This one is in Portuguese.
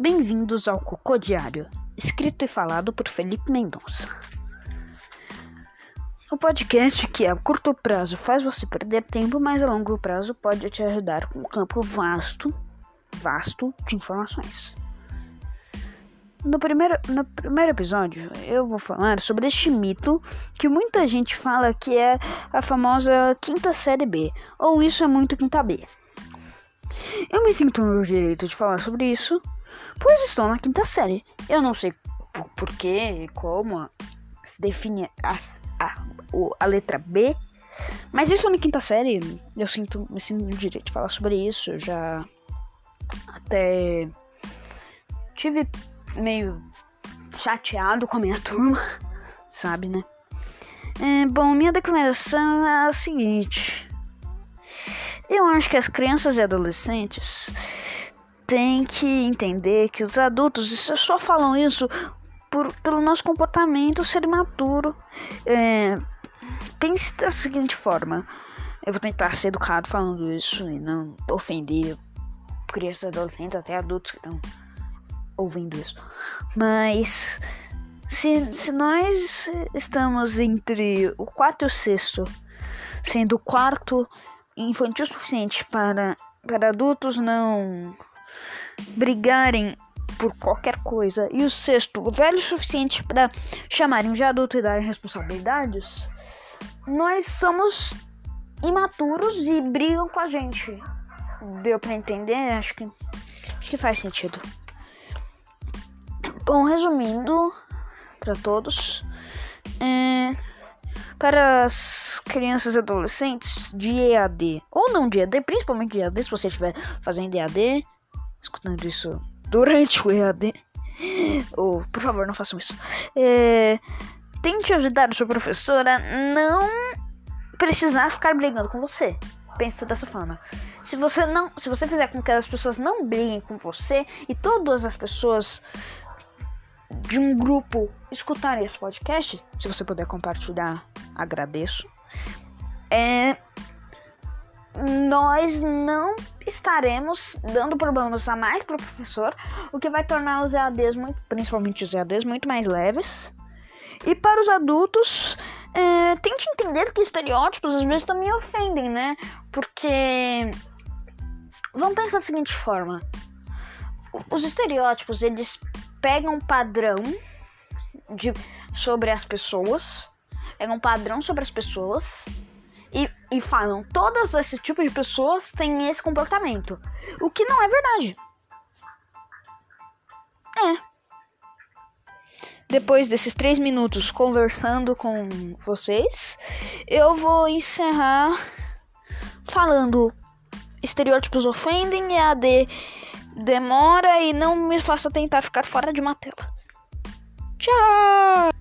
Bem-vindos ao Cocô Diário, escrito e falado por Felipe Mendonça. O podcast que a curto prazo faz você perder tempo, mas a longo prazo pode te ajudar com um campo vasto, vasto de informações. No primeiro, no primeiro episódio, eu vou falar sobre este mito que muita gente fala que é a famosa quinta série B, ou isso é muito quinta B. Eu me sinto no direito de falar sobre isso, pois estou na quinta série. Eu não sei porquê e como se define a, a, a, letra B, mas estou na quinta série. Eu sinto, me sinto no direito de falar sobre isso. Eu já até tive meio chateado com a minha turma, sabe, né? É, bom, minha declaração é a seguinte. Eu acho que as crianças e adolescentes têm que entender que os adultos só falam isso por, pelo nosso comportamento ser imaturo. É, pense da seguinte forma: eu vou tentar ser educado falando isso e não ofender crianças adolescentes, até adultos que estão ouvindo isso. Mas se, se nós estamos entre o quarto e o sexto, sendo o quarto infantil suficiente para, para adultos não brigarem por qualquer coisa, e o sexto, velho o suficiente para chamarem de adulto e darem responsabilidades, nós somos imaturos e brigam com a gente. Deu para entender? Acho que, acho que faz sentido. Bom, resumindo para todos, é, para as crianças e adolescentes de EAD ou não de EAD, principalmente de EAD, se você estiver fazendo EAD, escutando isso durante o EAD, ou por favor, não façam isso. É, tente ajudar a sua professora a não precisar ficar brigando com você. Pensa dessa forma. Se você não, se você fizer com que as pessoas não briguem com você e todas as pessoas de um grupo escutarem esse podcast, se você puder compartilhar agradeço. É, nós não estaremos dando problemas a mais para o professor, o que vai tornar os EADs, muito, principalmente os EADs, muito mais leves. E para os adultos, é, tente entender que estereótipos às vezes também ofendem, né? Porque vamos pensar da seguinte forma: os estereótipos eles pegam um padrão de, sobre as pessoas pegam um padrão sobre as pessoas e, e falam todas esse tipo de pessoas têm esse comportamento. O que não é verdade. É. Depois desses três minutos conversando com vocês, eu vou encerrar falando estereótipos ofendem, EAD demora e não me faça tentar ficar fora de uma tela. Tchau!